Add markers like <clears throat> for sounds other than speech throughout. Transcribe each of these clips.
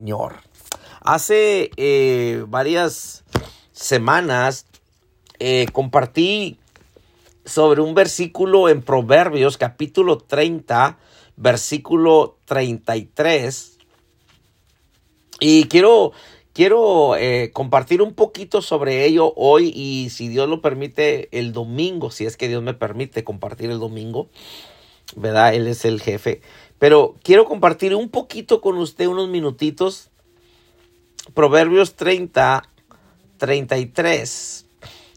Señor. Hace eh, varias semanas eh, compartí sobre un versículo en Proverbios capítulo 30, versículo 33. Y quiero, quiero eh, compartir un poquito sobre ello hoy y si Dios lo permite el domingo, si es que Dios me permite compartir el domingo, ¿verdad? Él es el jefe. Pero quiero compartir un poquito con usted unos minutitos. Proverbios 30, 33.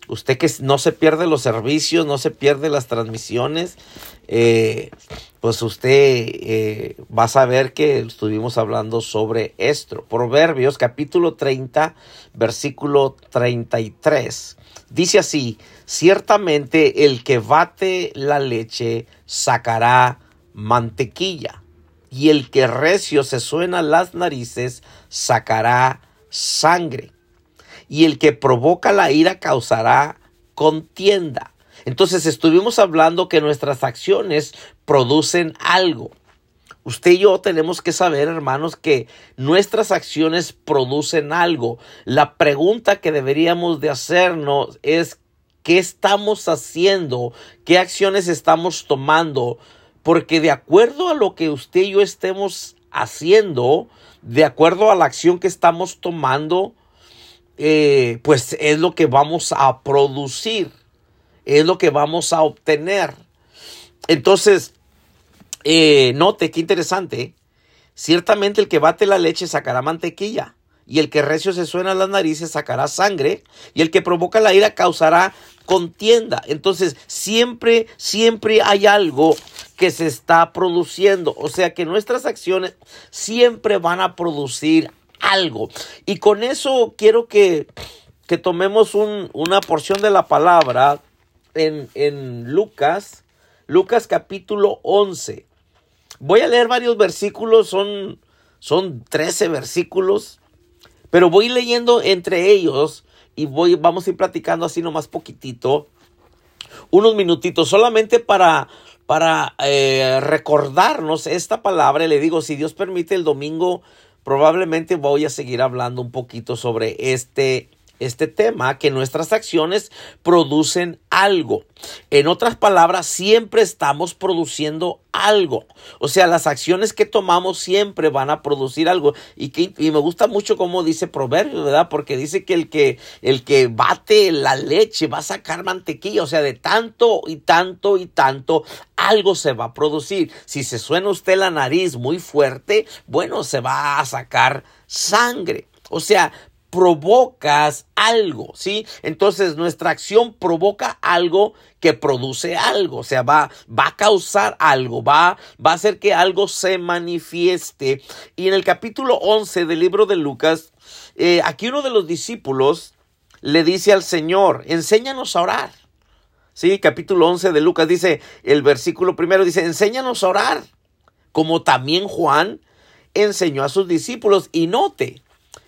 Usted que no se pierde los servicios, no se pierde las transmisiones, eh, pues usted eh, va a saber que estuvimos hablando sobre esto. Proverbios capítulo 30, versículo 33. Dice así, ciertamente el que bate la leche sacará mantequilla, y el que recio se suena las narices sacará sangre, y el que provoca la ira causará contienda. Entonces estuvimos hablando que nuestras acciones producen algo. Usted y yo tenemos que saber, hermanos, que nuestras acciones producen algo. La pregunta que deberíamos de hacernos es ¿qué estamos haciendo? ¿Qué acciones estamos tomando? Porque de acuerdo a lo que usted y yo estemos haciendo, de acuerdo a la acción que estamos tomando, eh, pues es lo que vamos a producir, es lo que vamos a obtener. Entonces, eh, note qué interesante. Ciertamente el que bate la leche sacará mantequilla, y el que recio se suena las narices sacará sangre, y el que provoca la ira causará contienda. Entonces, siempre, siempre hay algo que se está produciendo. O sea que nuestras acciones siempre van a producir algo. Y con eso quiero que, que tomemos una porción de la palabra en, en Lucas, Lucas capítulo 11. Voy a leer varios versículos, son, son 13 versículos, pero voy leyendo entre ellos y voy, vamos a ir platicando así nomás poquitito, unos minutitos, solamente para, para eh, recordarnos esta palabra. Le digo, si Dios permite el domingo, probablemente voy a seguir hablando un poquito sobre este este tema, que nuestras acciones producen algo. En otras palabras, siempre estamos produciendo algo. O sea, las acciones que tomamos siempre van a producir algo. Y, que, y me gusta mucho cómo dice Proverbios, ¿verdad? Porque dice que el, que el que bate la leche va a sacar mantequilla. O sea, de tanto y tanto y tanto, algo se va a producir. Si se suena usted la nariz muy fuerte, bueno, se va a sacar sangre. O sea, provocas algo, ¿sí? Entonces nuestra acción provoca algo que produce algo, o sea, va, va a causar algo, va, va a hacer que algo se manifieste. Y en el capítulo 11 del libro de Lucas, eh, aquí uno de los discípulos le dice al Señor, enséñanos a orar. Sí, capítulo 11 de Lucas dice, el versículo primero dice, enséñanos a orar, como también Juan enseñó a sus discípulos. Y note,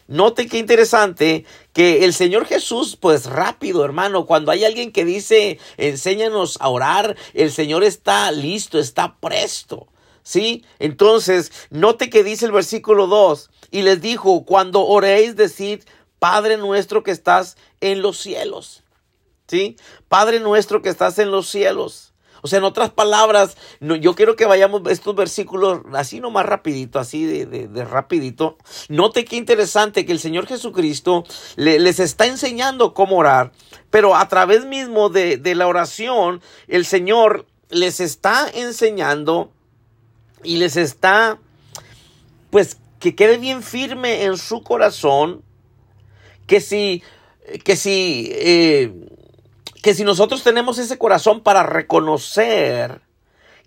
Note qué interesante que el Señor Jesús, pues rápido, hermano, cuando hay alguien que dice, enséñanos a orar, el Señor está listo, está presto. ¿Sí? Entonces, note que dice el versículo 2, y les dijo, cuando oréis, decid, Padre nuestro que estás en los cielos. ¿Sí? Padre nuestro que estás en los cielos. O sea, en otras palabras, yo quiero que vayamos estos versículos así nomás rapidito, así de, rapidito. Note qué interesante que el Señor Jesucristo les está enseñando cómo orar, pero a través mismo de, de la oración, el Señor les está enseñando y les está, pues, que quede bien firme en su corazón, que si, que si, eh, que si nosotros tenemos ese corazón para reconocer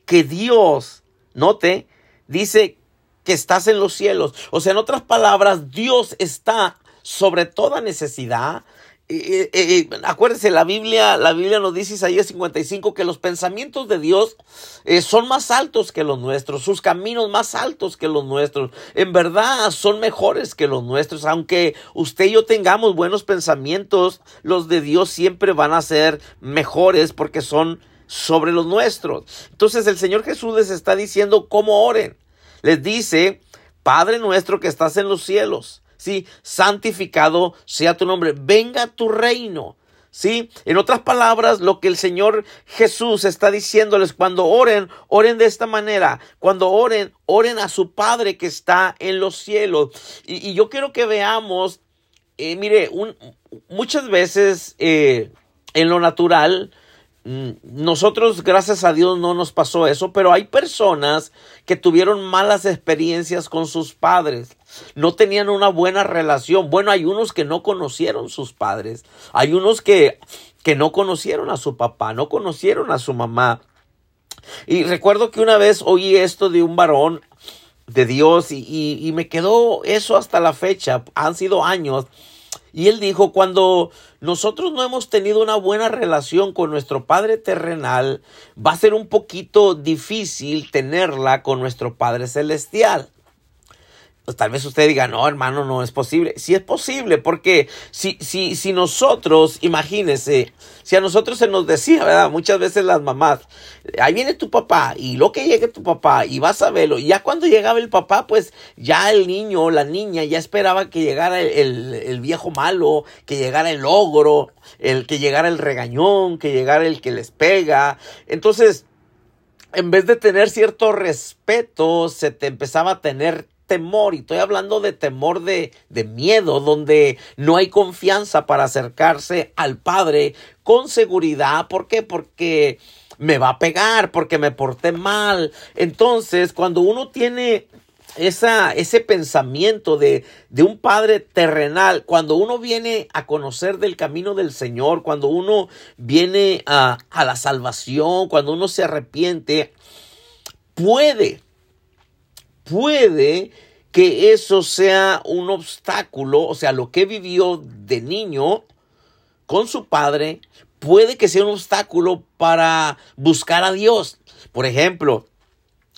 que Dios, note, dice que estás en los cielos. O sea, en otras palabras, Dios está sobre toda necesidad, eh, acuérdense, la Biblia, la Biblia nos dice Isaías 55 que los pensamientos de Dios eh, son más altos que los nuestros, sus caminos más altos que los nuestros. En verdad son mejores que los nuestros. Aunque usted y yo tengamos buenos pensamientos, los de Dios siempre van a ser mejores porque son sobre los nuestros. Entonces el Señor Jesús les está diciendo cómo oren. Les dice, Padre nuestro que estás en los cielos. Sí, santificado sea tu nombre. Venga tu reino. ¿Sí? En otras palabras, lo que el Señor Jesús está diciéndoles cuando oren, oren de esta manera. Cuando oren, oren a su Padre que está en los cielos. Y, yo quiero que veamos, eh, mire, muchas veces eh, en lo natural, nosotros, gracias a Dios, no nos pasó eso, pero hay personas que tuvieron malas experiencias con sus padres no tenían una buena relación. Bueno, hay unos que no conocieron sus padres, hay unos que, que no conocieron a su papá, no conocieron a su mamá. Y recuerdo que una vez oí esto de un varón de Dios y, y, me quedó eso hasta la fecha, han sido años. Y él dijo, cuando nosotros no hemos tenido una buena relación con nuestro Padre terrenal, va a ser un poquito difícil tenerla con nuestro Padre celestial. Pues, tal vez usted diga, no, hermano, no es posible. Sí es posible, porque si, si, si nosotros, imagínese, si a nosotros se nos decía, ¿verdad? Muchas veces las mamás, ahí viene tu papá, y lo que llegue tu papá, y vas a verlo. Y ya cuando llegaba el papá, pues ya el niño o la niña ya esperaba que llegara el, el viejo malo, que llegara el ogro, el que llegara el regañón, que llegara el que les pega. Entonces, en vez de tener cierto respeto, se te empezaba a tener temor, y estoy hablando de temor de, de miedo, donde no hay confianza para acercarse al Padre con seguridad. ¿Por qué? Porque me va a pegar, porque me porté mal. Entonces, cuando uno tiene esa, ese pensamiento de, de, un padre terrenal, cuando uno viene a conocer del camino del Señor, cuando uno viene a, a la salvación, cuando uno se arrepiente, puede puede que eso sea un obstáculo, o sea, lo que vivió de niño con su padre, puede que sea un obstáculo para buscar a Dios. Por ejemplo,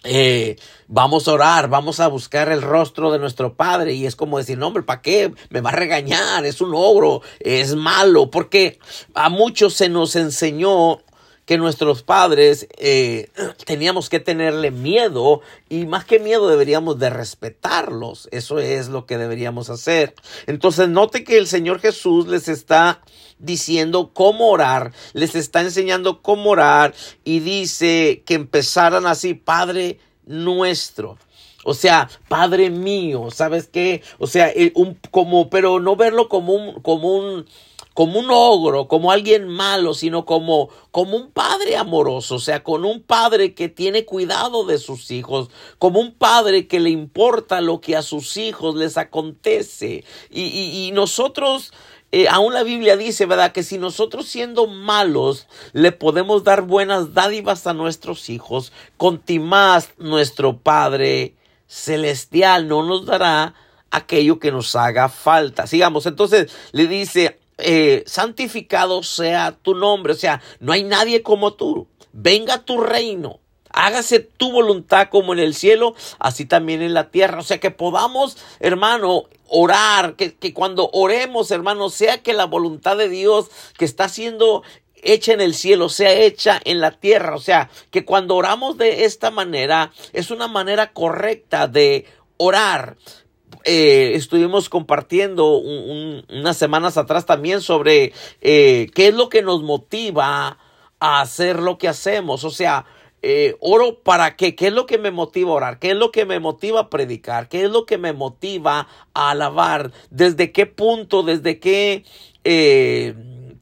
eh, vamos a orar, vamos a buscar el rostro de nuestro Padre y es como decir, no hombre, ¿para qué? Me va a regañar, es un ogro, es malo, porque a muchos se nos enseñó que nuestros padres eh, teníamos que tenerle miedo y más que miedo deberíamos de respetarlos. Eso es lo que deberíamos hacer. Entonces note que el Señor Jesús les está diciendo cómo orar, les está enseñando cómo orar y dice que empezaran así, Padre nuestro. O sea, Padre mío, ¿sabes qué? O sea, un, como, pero no verlo como un, como un, como un ogro, como alguien malo, sino como, como un padre amoroso, o sea, con un padre que tiene cuidado de sus hijos, como un padre que le importa lo que a sus hijos les acontece. Y, y, nosotros, eh, aún la Biblia dice, ¿verdad? Que si nosotros siendo malos le podemos dar buenas dádivas a nuestros hijos, más nuestro Padre celestial no nos dará aquello que nos haga falta. Sigamos, entonces le dice, eh, santificado sea tu nombre. O sea, no hay nadie como tú. Venga tu reino. Hágase tu voluntad como en el cielo, así también en la tierra. O sea, que podamos, hermano, orar, que, que cuando oremos, hermano, sea que la voluntad de Dios que está siendo hecha en el cielo, sea hecha en la tierra. O sea, que cuando oramos de esta manera, es una manera correcta de orar. Eh, estuvimos compartiendo unas semanas atrás también sobre eh, qué es lo que nos motiva a hacer lo que hacemos. O sea, eh, oro para qué, qué es lo que me motiva a orar, qué es lo que me motiva a predicar, qué es lo que me motiva a alabar, desde qué punto, desde qué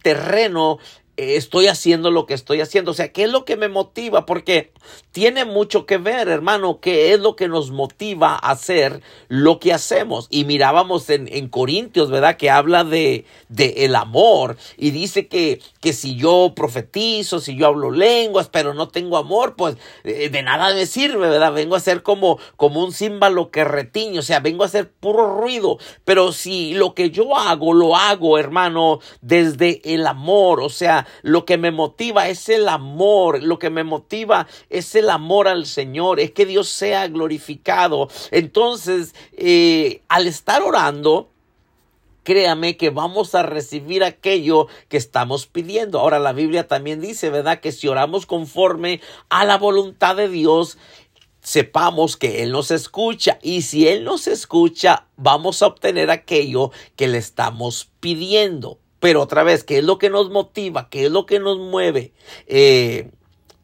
terreno estoy haciendo lo que estoy haciendo. O sea, ¿qué es lo que me motiva? Porque tiene mucho que ver, hermano, qué es lo que nos motiva a hacer lo que hacemos. Y mirábamos en, en Corintios, ¿verdad? Que habla de, de, el amor y dice que, que si yo profetizo, si yo hablo lenguas, pero no tengo amor, pues eh, de nada me sirve, ¿verdad? Vengo a ser como, como un címbalo que retiño, o sea, vengo a hacer puro ruido. Pero si lo que yo hago, lo hago, hermano, desde el amor, o sea, lo que me motiva es el amor, lo que me motiva es el amor al Señor, es que Dios sea glorificado. Entonces, eh, al estar orando, créame que vamos a recibir aquello que estamos pidiendo. Ahora la Biblia también dice, ¿verdad? Que si oramos conforme a la voluntad de Dios, sepamos que Él nos escucha y si Él nos escucha, vamos a obtener aquello que le estamos pidiendo. Pero otra vez, ¿qué es lo que nos motiva? ¿Qué es lo que nos mueve? Eh,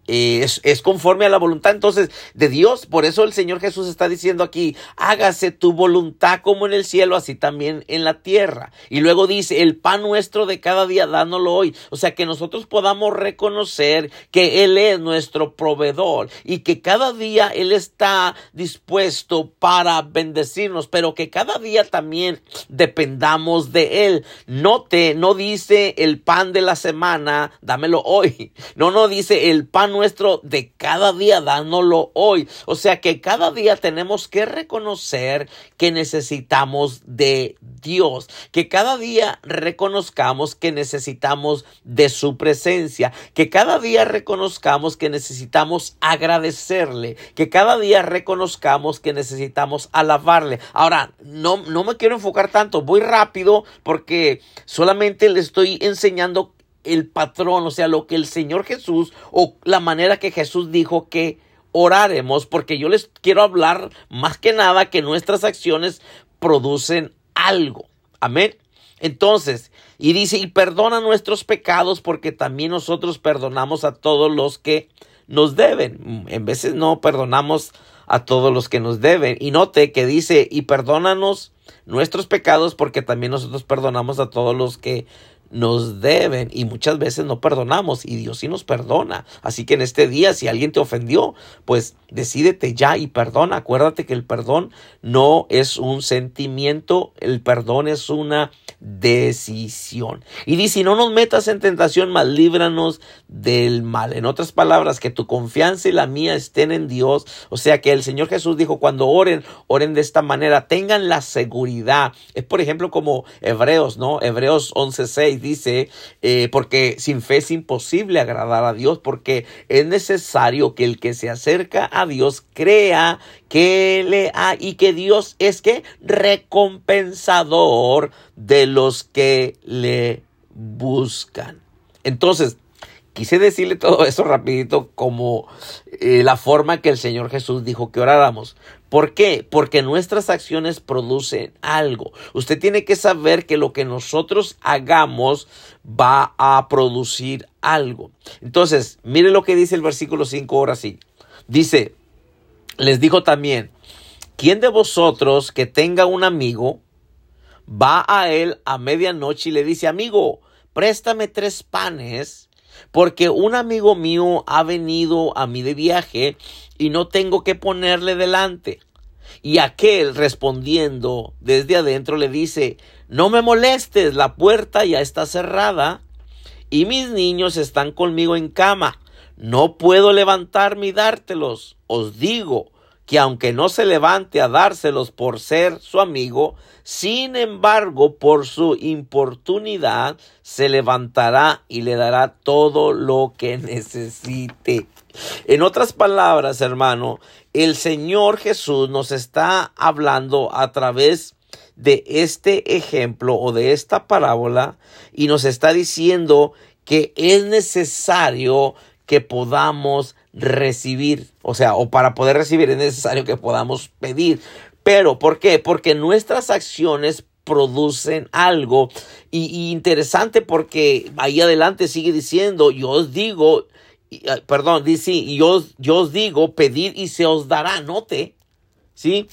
es, es, conforme a la voluntad entonces de Dios. Por eso el Señor Jesús está diciendo aquí, hágase tu voluntad como en el cielo, así también en la tierra. Y luego dice, el pan nuestro de cada día, dándolo hoy. O sea, que nosotros podamos reconocer que Él es nuestro proveedor y que cada día Él está dispuesto para bendecirnos, pero que cada día también dependamos de Él. Note, no dice el pan de la semana, dámelo hoy. No, no dice el pan nuestro de cada día, dándolo hoy. O sea que cada día tenemos que reconocer que necesitamos de Dios, que cada día reconozcamos que necesitamos de su presencia, que cada día reconozcamos que necesitamos agradecerle, que cada día reconozcamos que necesitamos alabarle. Ahora, no, no me quiero enfocar tanto, voy rápido porque solamente le estoy enseñando el patrón, o sea, lo que el Señor Jesús o la manera que Jesús dijo que oraremos, porque yo les quiero hablar más que nada que nuestras acciones producen algo. Amén. Entonces, y dice, y perdona nuestros pecados porque también nosotros perdonamos a todos los que nos deben. En veces no perdonamos a todos los que nos deben. Y note que dice, y perdónanos nuestros pecados porque también nosotros perdonamos a todos los que nos deben y muchas veces no perdonamos y Dios sí nos perdona. Así que en este día, si alguien te ofendió, pues decídete ya y perdona. Acuérdate que el perdón no es un sentimiento, el perdón es una decisión. Y dice, no nos metas en tentación, mas líbranos del mal. En otras palabras, que tu confianza y la mía estén en Dios. O sea que el Señor Jesús dijo, cuando oren, oren de esta manera, tengan la seguridad. Es por ejemplo como Hebreos, ¿no? Hebreos 11.6 dice, eh, porque sin fe es imposible agradar a Dios, porque es necesario que el que se acerca a Dios crea que le ha y que Dios es que recompensador de los que le buscan. Entonces, quise decirle todo eso rapidito como eh, la forma que el Señor Jesús dijo que oráramos. ¿Por qué? Porque nuestras acciones producen algo. Usted tiene que saber que lo que nosotros hagamos va a producir algo. Entonces, mire lo que dice el versículo 5 ahora sí. Dice, les dijo también, ¿quién de vosotros que tenga un amigo va a él a medianoche y le dice, amigo, préstame tres panes porque un amigo mío ha venido a mí de viaje y no tengo que ponerle delante. Y aquel respondiendo desde adentro le dice, no me molestes, la puerta ya está cerrada y mis niños están conmigo en cama. No puedo levantarme y dártelos. Os digo que aunque no se levante a dárselos por ser su amigo, sin embargo, por su importunidad, se levantará y le dará todo lo que <laughs> necesite. En otras palabras, hermano, el Señor Jesús nos está hablando a través de este ejemplo o de esta parábola y nos está diciendo que es necesario que podamos recibir, o sea, o para poder recibir es necesario que podamos pedir. Pero, ¿por qué? Porque nuestras acciones producen algo. Y, interesante porque ahí adelante sigue diciendo, yo os digo, ah, perdón, dice, yo, yo os digo, pedir y se os dará, note, ¿sí?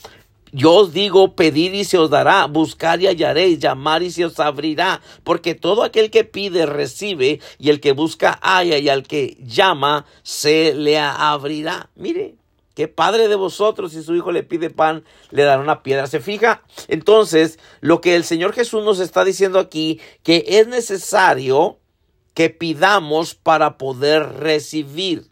Yo os digo, pedid y se os dará, buscar y hallaréis, llamar y se os abrirá, porque todo aquel que pide recibe, y el que busca halla, y al que llama se le abrirá. Mire, ¿Qué padre de vosotros si su hijo le pide pan, le dará una piedra? ¿Se fija? Entonces, lo que el Señor Jesús nos está diciendo aquí, que es necesario que pidamos para poder recibir.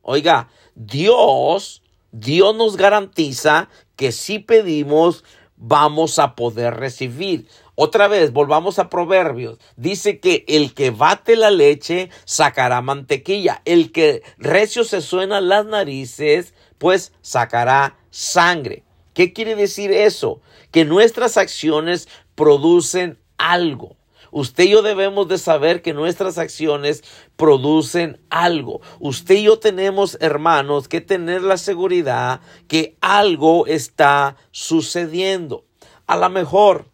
Oiga, Dios, Dios nos garantiza que si pedimos, vamos a poder recibir. Otra vez, volvamos a Proverbios. Dice que el que bate la leche sacará mantequilla. El que recio se suena las narices pues sacará sangre. ¿Qué quiere decir eso? Que nuestras acciones producen algo. Usted y yo debemos de saber que nuestras acciones producen algo. Usted y yo tenemos, hermanos, que tener la seguridad que algo está sucediendo. A lo mejor,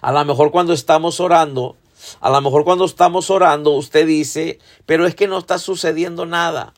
a lo mejor cuando estamos orando, a lo mejor cuando estamos orando, usted dice, pero es que no está sucediendo nada.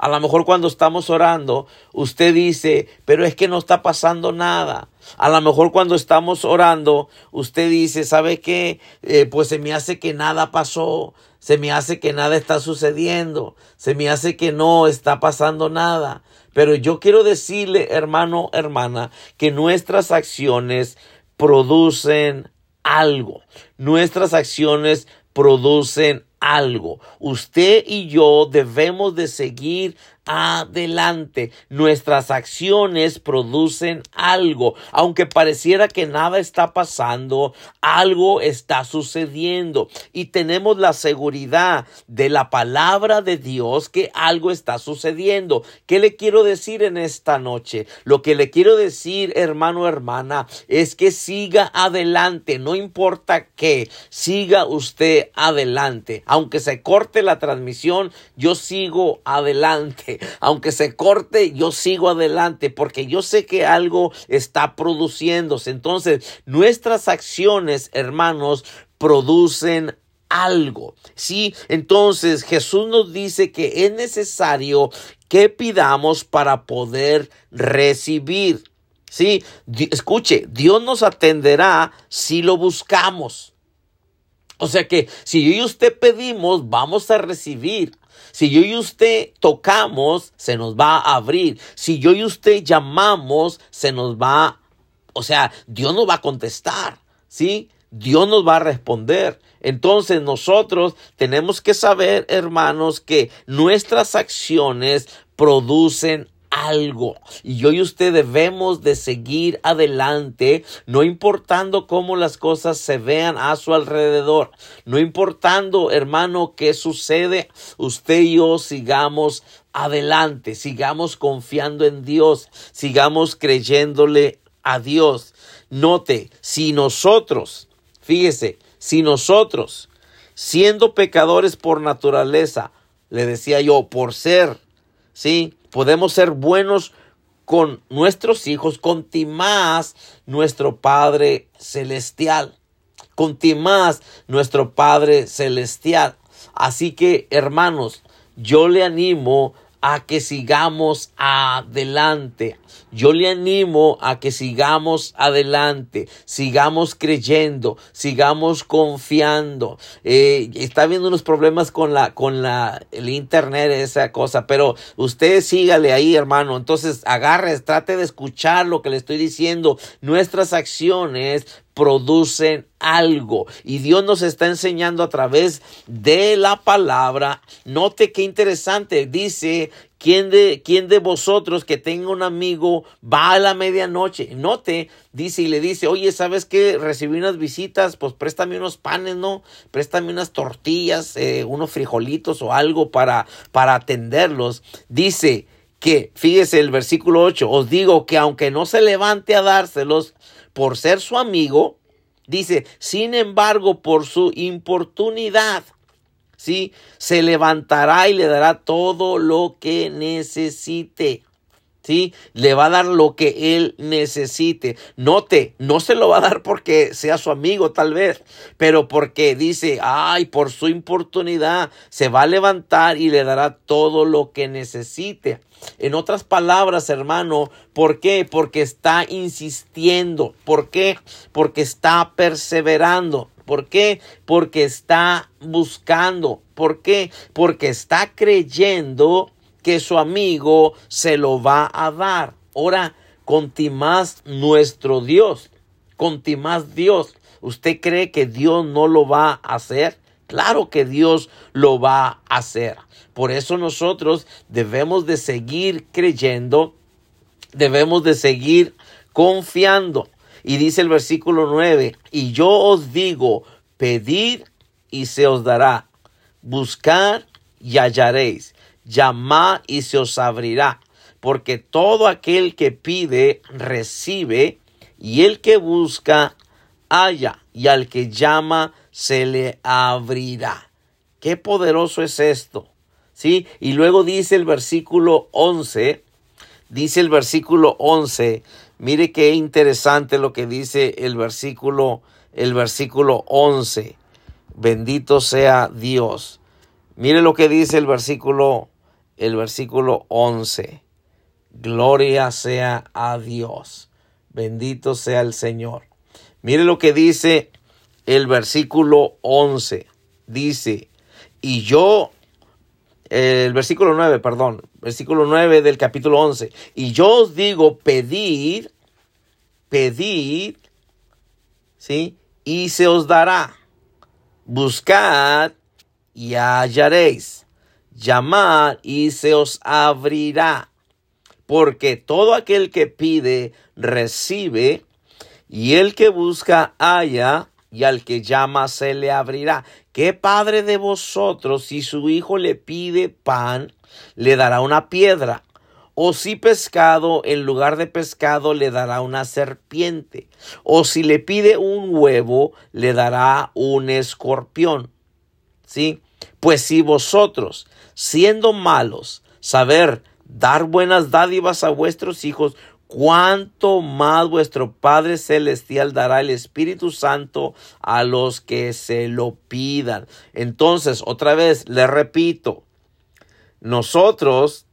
A lo mejor cuando estamos orando, usted dice, pero es que no está pasando nada. A lo mejor cuando estamos orando, usted dice, ¿sabe qué? Eh, pues se me hace que nada pasó, se me hace que nada está sucediendo, se me hace que no está pasando nada. Pero yo quiero decirle, hermano, hermana, que nuestras acciones producen algo. Nuestras acciones producen algo. Usted y yo debemos de seguir adelante. Nuestras acciones producen algo. Aunque pareciera que nada está pasando, algo está sucediendo. Y tenemos la seguridad de la palabra de Dios que algo está sucediendo. ¿Qué le quiero decir en esta noche? Lo que le quiero decir, hermano, hermana, es que siga adelante. No importa qué, siga usted adelante. Aunque se corte la transmisión, yo sigo adelante aunque se corte, yo sigo adelante porque yo sé que algo está produciéndose. Entonces, nuestras acciones, hermanos, producen algo. Sí, entonces Jesús nos dice que es necesario que pidamos para poder recibir. Sí, escuche, Dios nos atenderá si lo buscamos. O sea que si yo y usted pedimos, vamos a recibir. Si yo y usted tocamos, se nos va a abrir. Si yo y usted llamamos, se nos va, o sea, Dios nos va a contestar, ¿sí? Dios nos va a responder. Entonces nosotros tenemos que saber, hermanos, que nuestras acciones producen algo. Y yo y usted debemos de seguir adelante, no importando cómo las cosas se vean a su alrededor, no importando, hermano, qué sucede, usted y yo sigamos adelante, sigamos confiando en Dios, sigamos creyéndole a Dios. Note, si nosotros, fíjese, si nosotros, siendo pecadores por naturaleza, le decía yo, por ser, sí, podemos ser buenos con nuestros hijos, con más nuestro Padre Celestial, con más nuestro Padre Celestial. Así que, hermanos, yo le animo a que sigamos adelante. Yo le animo a que sigamos adelante, sigamos creyendo, sigamos confiando. Eh, está habiendo unos problemas con la, con la, el internet, esa cosa, pero usted sígale ahí, hermano. Entonces, agarre, trate de escuchar lo que le estoy diciendo. Nuestras acciones producen algo. Y Dios nos está enseñando a través de la palabra. Note qué interesante. Dice, ¿quién de, quién de vosotros que tenga un amigo va a la medianoche? Note, dice y le dice, oye, ¿sabes qué? Recibí unas visitas, pues préstame unos panes, ¿no? Préstame unas tortillas, eh, unos frijolitos o algo para, para atenderlos. Dice, que, fíjese el versículo 8, os digo que aunque no se levante a dárselos, por ser su amigo, dice, sin embargo, por su importunidad, ¿sí? Se levantará y le dará todo lo que necesite. Le va a dar lo que él necesite. Note, no se lo va a dar porque sea su amigo tal vez, pero porque dice, ay, por su importunidad se va a levantar y le dará todo lo que necesite. En otras palabras, hermano, ¿por qué? Porque está insistiendo. ¿Por qué? Porque está perseverando. ¿Por qué? Porque está buscando. ¿Por qué? Porque está creyendo que su amigo se lo va a dar. Ahora, más nuestro Dios, más Dios. ¿Usted cree que Dios no lo va a hacer? Claro que Dios lo va a hacer. Por eso nosotros debemos de seguir creyendo, debemos de seguir confiando. Y dice el versículo 9, y yo os digo, pedid y se os dará, buscar y hallaréis, llamad y se os abrirá, porque todo aquel que pide, recibe, y el que busca, halla y al que llama se le abrirá. Qué poderoso es esto. ¿Sí? Y luego dice el versículo 11, dice el versículo 11, mire qué interesante lo que dice el versículo el versículo 11. Bendito sea Dios. Mire lo que dice el versículo el versículo 11. Gloria sea a Dios. Bendito sea el Señor. Mire lo que dice el versículo 11. Dice, y yo, el versículo 9, perdón, versículo 9 del capítulo 11. Y yo os digo, pedid, pedid, ¿sí? Y se os dará. Buscad y hallaréis. Llamad y se os abrirá. Porque todo aquel que pide, recibe, y el que busca, halla, y al que llama se le abrirá. ¿Qué padre de vosotros, si su hijo le pide pan, le dará una piedra? O si pescado, en lugar de pescado, le dará una serpiente. O si le pide un huevo, le dará un escorpión. ¿Sí? Pues si vosotros, siendo malos, saber dar buenas dádivas a vuestros hijos, cuánto más vuestro Padre Celestial dará el Espíritu Santo a los que se lo pidan. Entonces, otra vez, le repito, nosotros,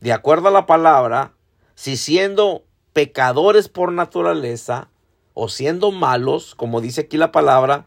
de acuerdo a la palabra, si siendo pecadores por naturaleza o siendo malos, como dice aquí la palabra,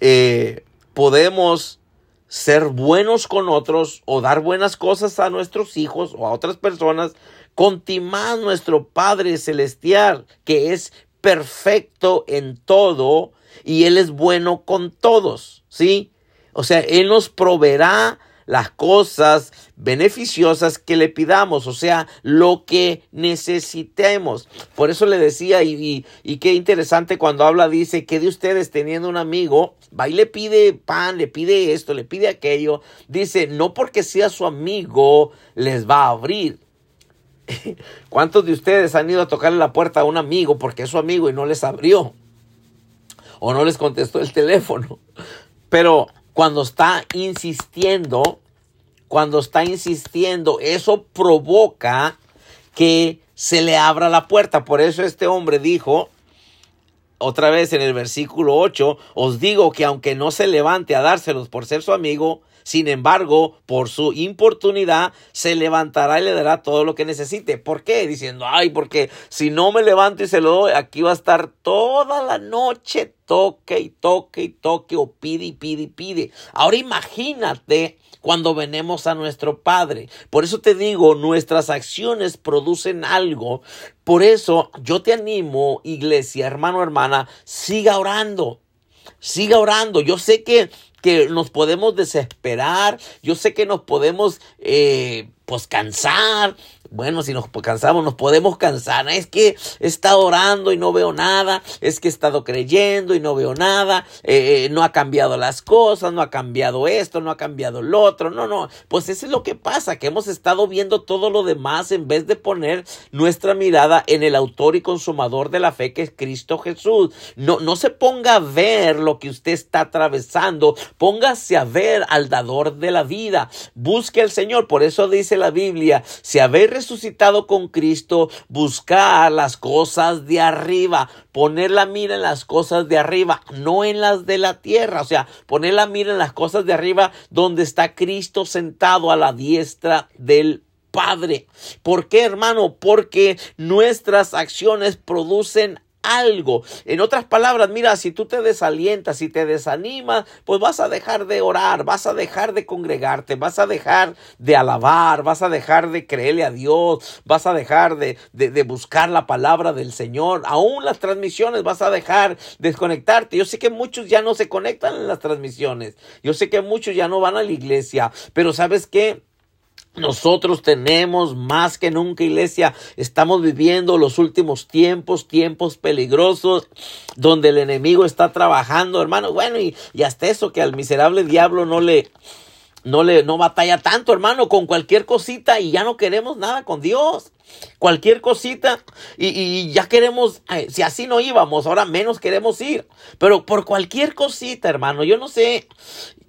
eh, podemos ser buenos con otros o dar buenas cosas a nuestros hijos o a otras personas, contimás nuestro Padre Celestial, que es perfecto en todo y Él es bueno con todos, ¿sí? O sea, Él nos proveerá las cosas beneficiosas que le pidamos, o sea, lo que necesitemos. Por eso le decía, y, qué interesante cuando habla, dice que de ustedes teniendo un amigo, va y le pide pan, le pide esto, le pide aquello, dice, no porque sea su amigo, les va a abrir. <laughs> ¿Cuántos de ustedes han ido a tocarle la puerta a un amigo porque es su amigo y no les abrió? O no les contestó el teléfono. Pero cuando está insistiendo, cuando está insistiendo, eso provoca que se le abra la puerta. Por eso este hombre dijo, otra vez en el versículo 8, os digo que aunque no se levante a dárselos por ser su amigo, sin embargo, por su importunidad, se levantará y le dará todo lo que necesite. ¿Por qué? Diciendo, ay, porque si no me levanto y se lo doy, aquí va a estar toda la noche, toque y toque y toque, o pide y pide y pide. Ahora imagínate cuando venemos a nuestro Padre. Por eso te digo, nuestras acciones producen algo. Por eso yo te animo, iglesia, hermano, hermana, siga orando. Siga orando. Yo sé que que nos podemos desesperar, yo sé que nos podemos eh, pues cansar, bueno, si nos cansamos, nos podemos cansar. Es que he estado orando y no veo nada. Es que he estado creyendo y no veo nada. Eh, eh, no ha cambiado las cosas, no ha cambiado esto, no ha cambiado lo otro. No, no. Pues eso es lo que pasa, que hemos estado viendo todo lo demás en vez de poner nuestra mirada en el autor y consumador de la fe que es Cristo Jesús. No, no se ponga a ver lo que usted está atravesando. Póngase a ver al dador de la vida. Busque al Señor. Por eso dice la Biblia, si habéis resucitado con Cristo, buscar las cosas de arriba, poner la mira en las cosas de arriba, no en las de la tierra, o sea, poner la mira en las cosas de arriba donde está Cristo sentado a la diestra del Padre. ¿Por qué, hermano? Porque nuestras acciones producen algo. En otras palabras, mira, si tú te desalientas, si te desanimas, pues vas a dejar de orar, vas a dejar de congregarte, vas a dejar de alabar, vas a dejar de creerle a Dios, vas a dejar de, de, buscar la palabra del Señor. Aún las transmisiones vas a dejar desconectarte. Yo sé que muchos ya no se conectan en las transmisiones. Yo sé que muchos ya no van a la iglesia, pero ¿sabes qué? Nosotros tenemos más que nunca, iglesia. Estamos viviendo los últimos tiempos, tiempos peligrosos, donde el enemigo está trabajando, hermano. Bueno, y, hasta eso que al miserable diablo no le, no le, no batalla tanto, hermano, con cualquier cosita y ya no queremos nada con Dios. Cualquier cosita y, ya queremos, si así no íbamos, ahora menos queremos ir. Pero por cualquier cosita, hermano, yo no sé,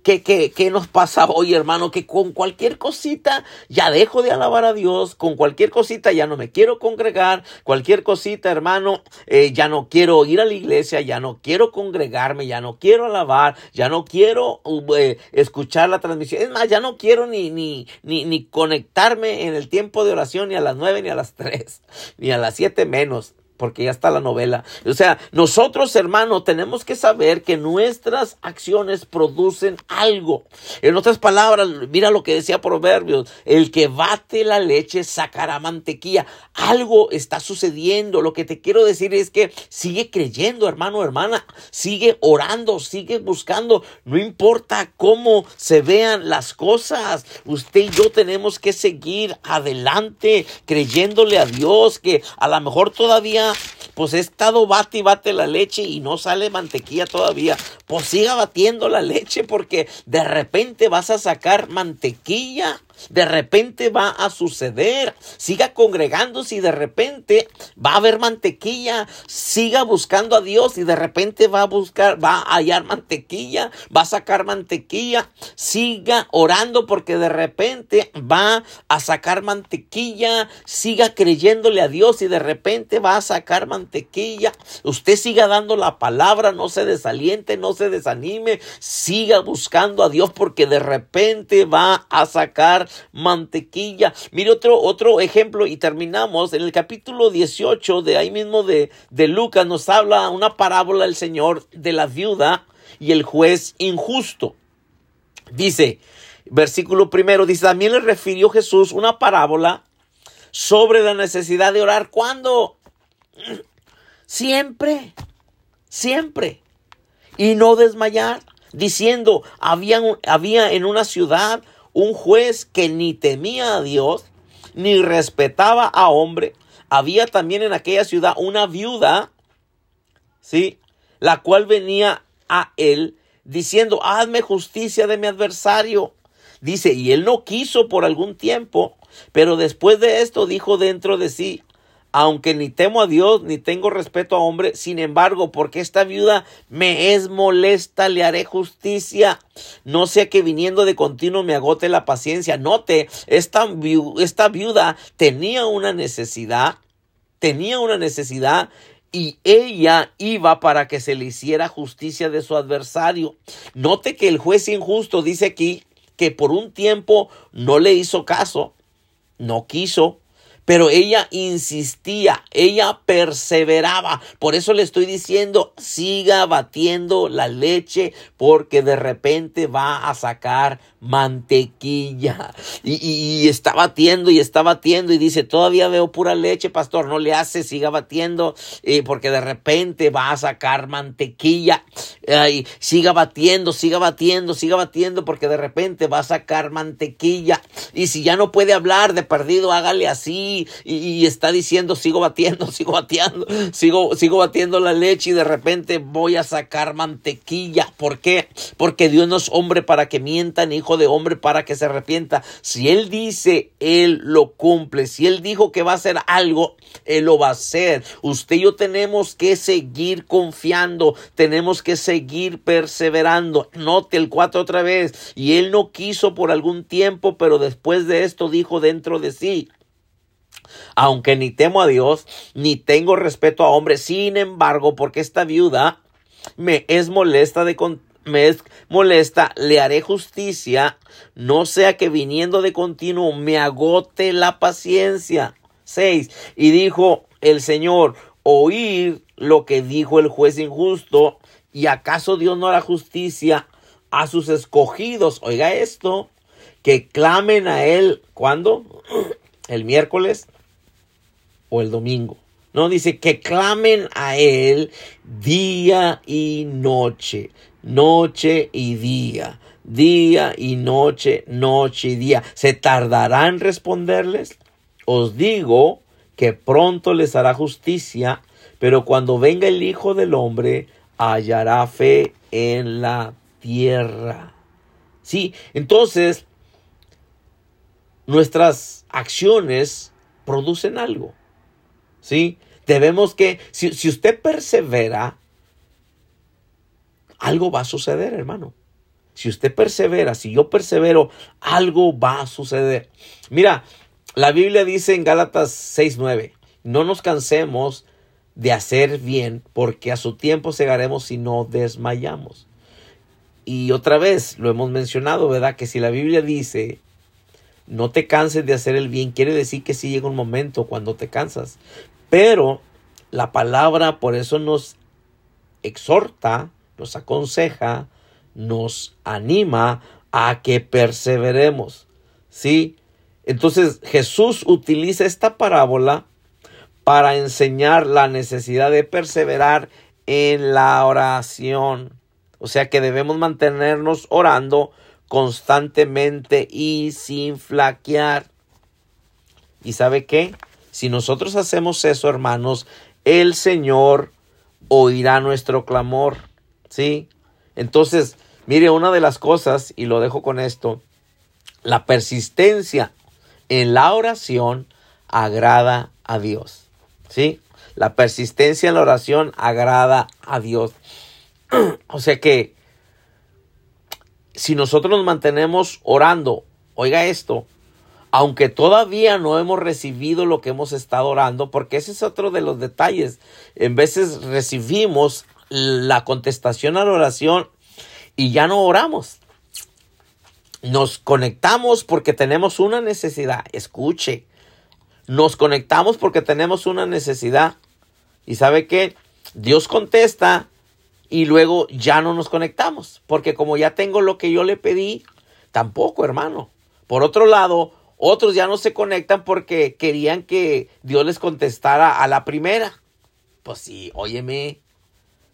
¿Qué, nos pasa hoy, hermano? Que con cualquier cosita ya dejo de alabar a Dios, con cualquier cosita ya no me quiero congregar, cualquier cosita, hermano, eh, ya no quiero ir a la iglesia, ya no quiero congregarme, ya no quiero alabar, ya no quiero eh, escuchar la transmisión. Es más, ya no quiero ni, ni, ni, ni conectarme en el tiempo de oración ni a las nueve ni a las tres, <laughs> ni a las siete menos porque ya está la novela. O sea, nosotros, hermanos, tenemos que saber que nuestras acciones producen algo. En otras palabras, mira lo que decía Proverbios, el que bate la leche sacará mantequilla. Algo está sucediendo. Lo que te quiero decir es que sigue creyendo, hermano, hermana. Sigue orando, sigue buscando. No importa cómo se vean las cosas. Usted y yo tenemos que seguir adelante creyéndole a Dios que a lo mejor todavía pues he estado bate y bate la leche y no sale mantequilla todavía. Pues siga batiendo la leche porque de repente vas a sacar mantequilla de repente va a suceder. Siga congregándose y de repente va a haber mantequilla. Siga buscando a Dios y de repente va a buscar, va a hallar mantequilla, va a sacar mantequilla. Siga orando porque de repente va a sacar mantequilla. Siga creyéndole a Dios y de repente va a sacar mantequilla. Usted siga dando la palabra, no se desaliente, no se desanime. Siga buscando a Dios porque de repente va a sacar mantequilla. Mire otro, otro ejemplo y terminamos. En el capítulo 18 de ahí mismo de, de Lucas nos habla una parábola el Señor de la viuda y el juez injusto. Dice, versículo primero, dice, también le refirió Jesús una parábola sobre la necesidad de orar. ¿Cuándo? Siempre, siempre. Y no desmayar, diciendo, había, había en una ciudad un juez que ni temía a Dios, ni respetaba a hombre. Había también en aquella ciudad una viuda, ¿sí? La cual venía a él diciendo, hazme justicia de mi adversario. Dice, y él no quiso por algún tiempo, pero después de esto dijo dentro de sí, aunque ni temo a Dios ni tengo respeto a hombre, sin embargo, porque esta viuda me es molesta, le haré justicia. No sea que viniendo de continuo me agote la paciencia. Note, esta, esta viuda tenía una necesidad, tenía una necesidad y ella iba para que se le hiciera justicia de su adversario. Note que el juez injusto dice aquí que por un tiempo no le hizo caso, no quiso, pero ella insistía, ella perseveraba. Por eso le estoy diciendo, siga batiendo la leche porque de repente va a sacar mantequilla. Y, está batiendo y está batiendo y dice, todavía veo pura leche, pastor, no le hace, siga batiendo eh, porque de repente va a sacar mantequilla. siga batiendo, siga batiendo, siga batiendo porque de repente va a sacar mantequilla. Y si ya no puede hablar de perdido, hágale así y, está diciendo sigo batiendo, <laughs> sigo batiendo, sigo, sigo batiendo la leche y de repente voy a sacar mantequilla. ¿Por qué? Porque Dios no es hombre para que mienta, ni hijo de hombre para que se arrepienta. Si Él dice, Él lo cumple. Si Él dijo que va a hacer algo, Él lo va a hacer. Usted y yo tenemos que seguir confiando, tenemos que seguir perseverando. Note el 4 otra vez. Y Él no quiso por algún tiempo, pero después de esto dijo dentro de sí, aunque ni temo a Dios, ni tengo respeto a hombres, sin embargo, porque esta viuda me es molesta de me es molesta, le haré justicia, no sea que viniendo de continuo me agote la paciencia. 6. Y dijo el Señor, oír lo que dijo el juez injusto, y acaso Dios no hará justicia a sus escogidos. Oiga esto, que clamen a él, ¿cuándo? <clears throat> El miércoles o el domingo. No, dice que clamen a Él día y noche, noche y día, día y noche, noche y día. ¿Se tardará en responderles? Os digo que pronto les hará justicia, pero cuando venga el Hijo del Hombre, hallará fe en la tierra. Sí, entonces nuestras acciones producen algo. ¿Sí? Debemos que, si, si usted persevera, algo va a suceder, hermano. Si usted persevera, si yo persevero, algo va a suceder. Mira, la Biblia dice en Gálatas 6:9, no nos cansemos de hacer bien, porque a su tiempo cegaremos si no desmayamos. Y otra vez, lo hemos mencionado, ¿verdad? Que si la Biblia dice, no te canses de hacer el bien, quiere decir que sí llega un momento cuando te cansas. Pero la palabra por eso nos exhorta, nos aconseja, nos anima a que perseveremos. ¿Sí? Entonces Jesús utiliza esta parábola para enseñar la necesidad de perseverar en la oración. O sea que debemos mantenernos orando constantemente y sin flaquear. ¿Y sabe qué? Si nosotros hacemos eso, hermanos, el Señor oirá nuestro clamor. ¿Sí? Entonces, mire, una de las cosas, y lo dejo con esto, la persistencia en la oración agrada a Dios. ¿sí? La persistencia en la oración agrada a Dios. <clears throat> o sea que si nosotros nos mantenemos orando, oiga esto, aunque todavía no hemos recibido lo que hemos estado orando, porque ese es otro de los detalles. En veces recibimos la contestación a la oración y ya no oramos. Nos conectamos porque tenemos una necesidad. Escuche, nos conectamos porque tenemos una necesidad. ¿Y sabe qué? Dios contesta y luego ya no nos conectamos. Porque como ya tengo lo que yo le pedí, tampoco, hermano. Por otro lado, otros ya no se conectan porque querían que Dios les contestara a la primera. Pues sí, óyeme.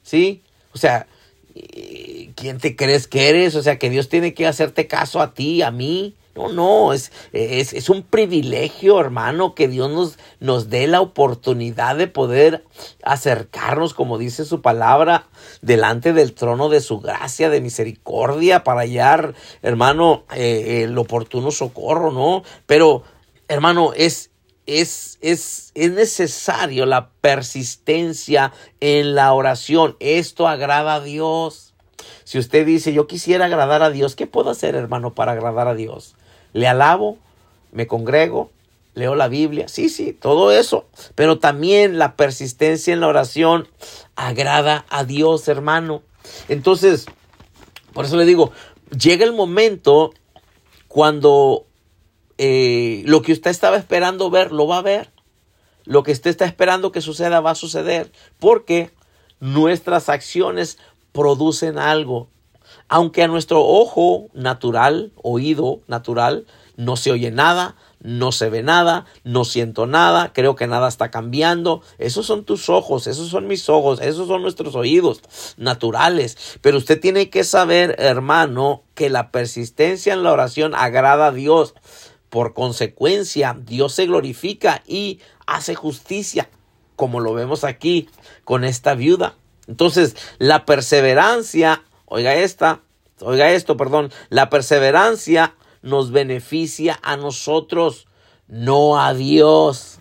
¿Sí? O sea, eh, ¿quién te crees que eres? O sea, que Dios tiene que hacerte caso a ti, a mí. No, no, es, es, un privilegio, hermano, que Dios nos, nos dé la oportunidad de poder acercarnos, como dice su palabra, delante del trono de su gracia, de misericordia, para hallar, hermano, eh, el oportuno socorro, ¿no? Pero, hermano, es, es, es, es, necesario la persistencia en la oración. Esto agrada a Dios. Si usted dice, yo quisiera agradar a Dios, ¿qué puedo hacer, hermano, para agradar a Dios? Le alabo, me congrego, leo la Biblia, sí, sí, todo eso, pero también la persistencia en la oración agrada a Dios, hermano. Entonces, por eso le digo, llega el momento cuando eh, lo que usted estaba esperando ver, lo va a ver. Lo que usted está esperando que suceda va a suceder, porque nuestras acciones producen algo aunque a nuestro ojo natural, oído natural, no se oye nada, no se ve nada, no siento nada, creo que nada está cambiando. Esos son tus ojos, esos son mis ojos, esos son nuestros oídos naturales. Pero usted tiene que saber, hermano, que la persistencia en la oración agrada a Dios. Por consecuencia, Dios se glorifica y hace justicia, como lo vemos aquí con esta viuda. Entonces, la perseverancia Oiga esta, oiga esto, perdón. La perseverancia nos beneficia a nosotros, no a Dios.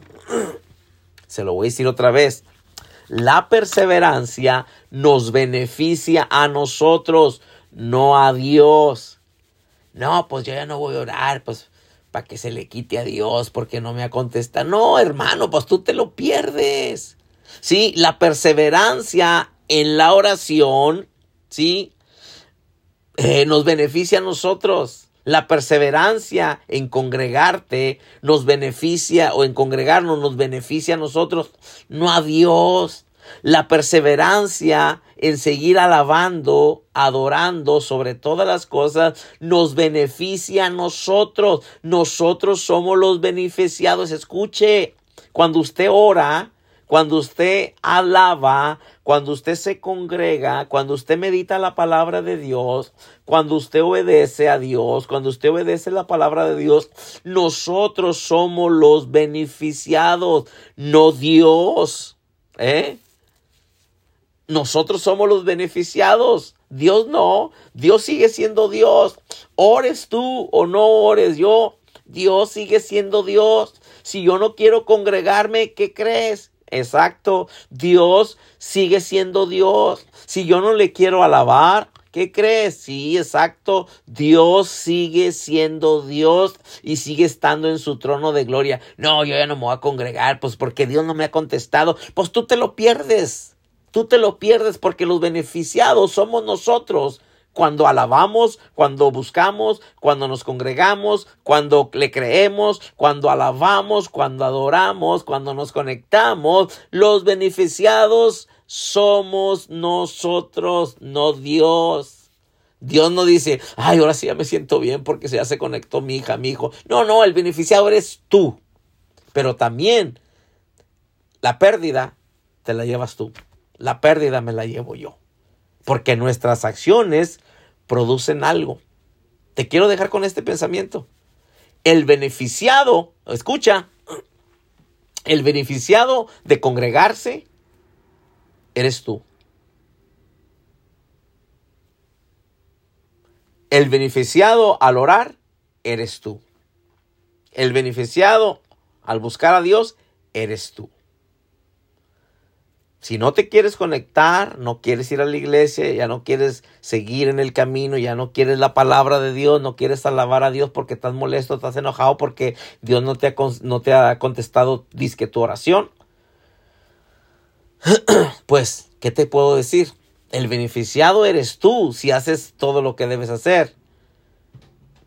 Se lo voy a decir otra vez. La perseverancia nos beneficia a nosotros, no a Dios. No, pues yo ya no voy a orar, pues para que se le quite a Dios porque no me ha contestado. No, hermano, pues tú te lo pierdes. Sí, la perseverancia en la oración, sí, eh, nos beneficia a nosotros. La perseverancia en congregarte nos beneficia o en congregarnos nos beneficia a nosotros, no a Dios. La perseverancia en seguir alabando, adorando sobre todas las cosas, nos beneficia a nosotros. Nosotros somos los beneficiados. Escuche, cuando usted ora, cuando usted alaba, cuando usted se congrega, cuando usted medita la palabra de Dios, cuando usted obedece a Dios, cuando usted obedece la palabra de Dios, nosotros somos los beneficiados, no Dios. ¿Eh? Nosotros somos los beneficiados. Dios no. Dios sigue siendo Dios. Ores tú o no ores. Yo Dios sigue siendo Dios. Si yo no quiero congregarme, ¿qué crees? Exacto, Dios sigue siendo Dios. Si yo no le quiero alabar, ¿Qué crees? Sí, exacto. Dios sigue siendo Dios y sigue estando en su trono de gloria. No, yo ya no me voy a congregar, pues porque Dios no me ha contestado. Pues tú te lo pierdes. Tú te lo pierdes porque los beneficiados somos nosotros cuando alabamos, cuando buscamos, cuando nos congregamos, cuando le creemos, cuando alabamos, cuando adoramos, cuando nos conectamos, los beneficiados somos nosotros, no Dios. Dios no dice, ay, ahora sí ya me siento bien porque ya se conectó mi hija, mi hijo. No, no, el beneficiado eres tú. Pero también la pérdida te la llevas tú. La pérdida me la llevo yo. Porque nuestras acciones producen algo. Te quiero dejar con este pensamiento. El beneficiado, escucha, el beneficiado de congregarse eres tú. El beneficiado al orar eres tú. El beneficiado al buscar a Dios eres tú. Si no te quieres conectar, no quieres ir a la iglesia, ya no quieres seguir en el camino, ya no quieres la palabra de Dios, no quieres alabar a Dios porque estás molesto, estás enojado porque Dios no te ha, no te ha contestado disque tu oración, <clears throat> pues, ¿qué te puedo decir? El beneficiado eres tú si haces todo lo que debes hacer.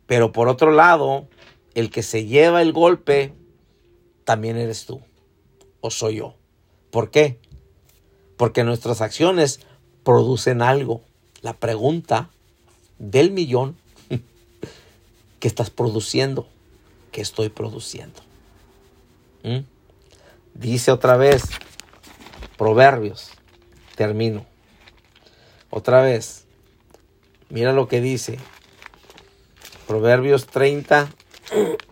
Pero por otro lado, el que se lleva el golpe también eres tú o soy yo. ¿Por qué? Porque nuestras acciones producen algo. La pregunta del millón, <laughs> ¿qué estás produciendo? ¿Qué estoy produciendo? ¿Mm? Dice otra vez Proverbios. Termino. Otra vez. Mira lo que dice. Proverbios 30,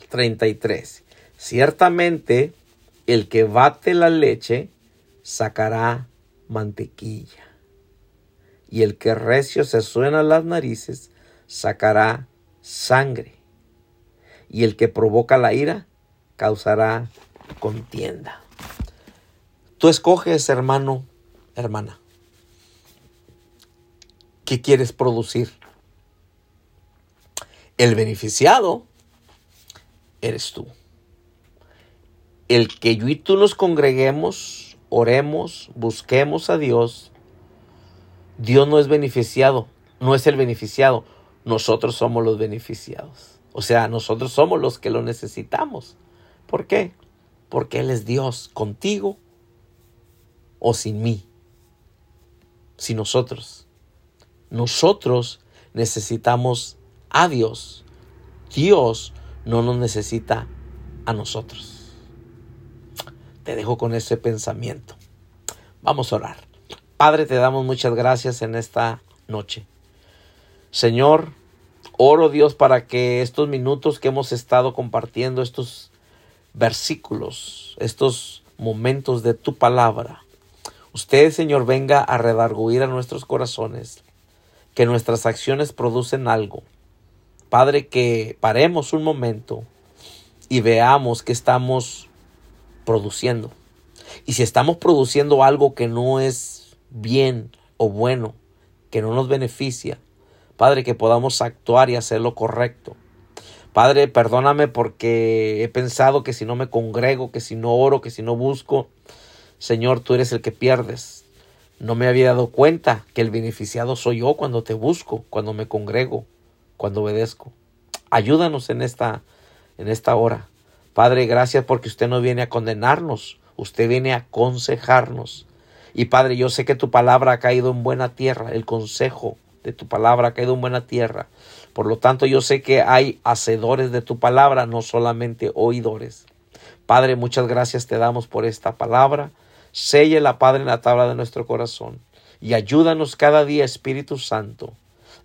33. <clears throat> Ciertamente el que bate la leche sacará mantequilla. Y el que recio se suena las narices sacará sangre. Y el que provoca la ira causará contienda. Tú escoges, hermano, hermana. ¿Qué quieres producir? El beneficiado eres tú. El que yo y tú nos congreguemos, oremos, busquemos a Dios. Dios no es beneficiado, no es el beneficiado. Nosotros somos los beneficiados. O sea, nosotros somos los que lo necesitamos. ¿Por qué? Porque Él es Dios contigo o sin mí, sin nosotros. Nosotros necesitamos a Dios. Dios no nos necesita a nosotros. Te dejo con ese pensamiento. Vamos a orar. Padre, te damos muchas gracias en esta noche. Señor, oro Dios para que estos minutos que hemos estado compartiendo, estos versículos, estos momentos de tu palabra, Usted, Señor, venga a redarguir a nuestros corazones, que nuestras acciones producen algo. Padre, que paremos un momento y veamos que estamos produciendo. Y si estamos produciendo algo que no es bien o bueno, que no nos beneficia, Padre, que podamos actuar y hacer lo correcto. Padre, perdóname porque he pensado que si no me congrego, que si no oro, que si no busco, Señor, tú eres el que pierdes. No me había dado cuenta que el beneficiado soy yo cuando te busco, cuando me congrego, cuando obedezco. Ayúdanos en esta, en esta hora. Padre, gracias porque usted no viene a condenarnos, usted viene a aconsejarnos. Y Padre, yo sé que tu palabra ha caído en buena tierra, el consejo de tu palabra ha caído en buena tierra. Por lo tanto, yo sé que hay hacedores de tu palabra, no solamente oidores. Padre, muchas gracias te damos por esta palabra. la Padre, en la tabla de nuestro corazón. Y ayúdanos cada día, Espíritu Santo,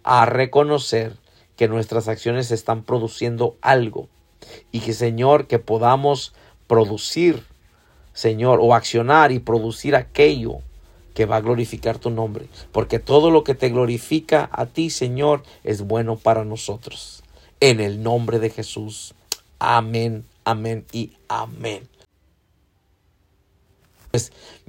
a reconocer que nuestras acciones están produciendo algo. Y que, Señor, que podamos producir, Señor, o accionar y producir aquello que va a glorificar tu nombre. Porque todo lo que te glorifica a ti, Señor, es bueno para nosotros. En el nombre de Jesús. Amén, amén y amén. Pues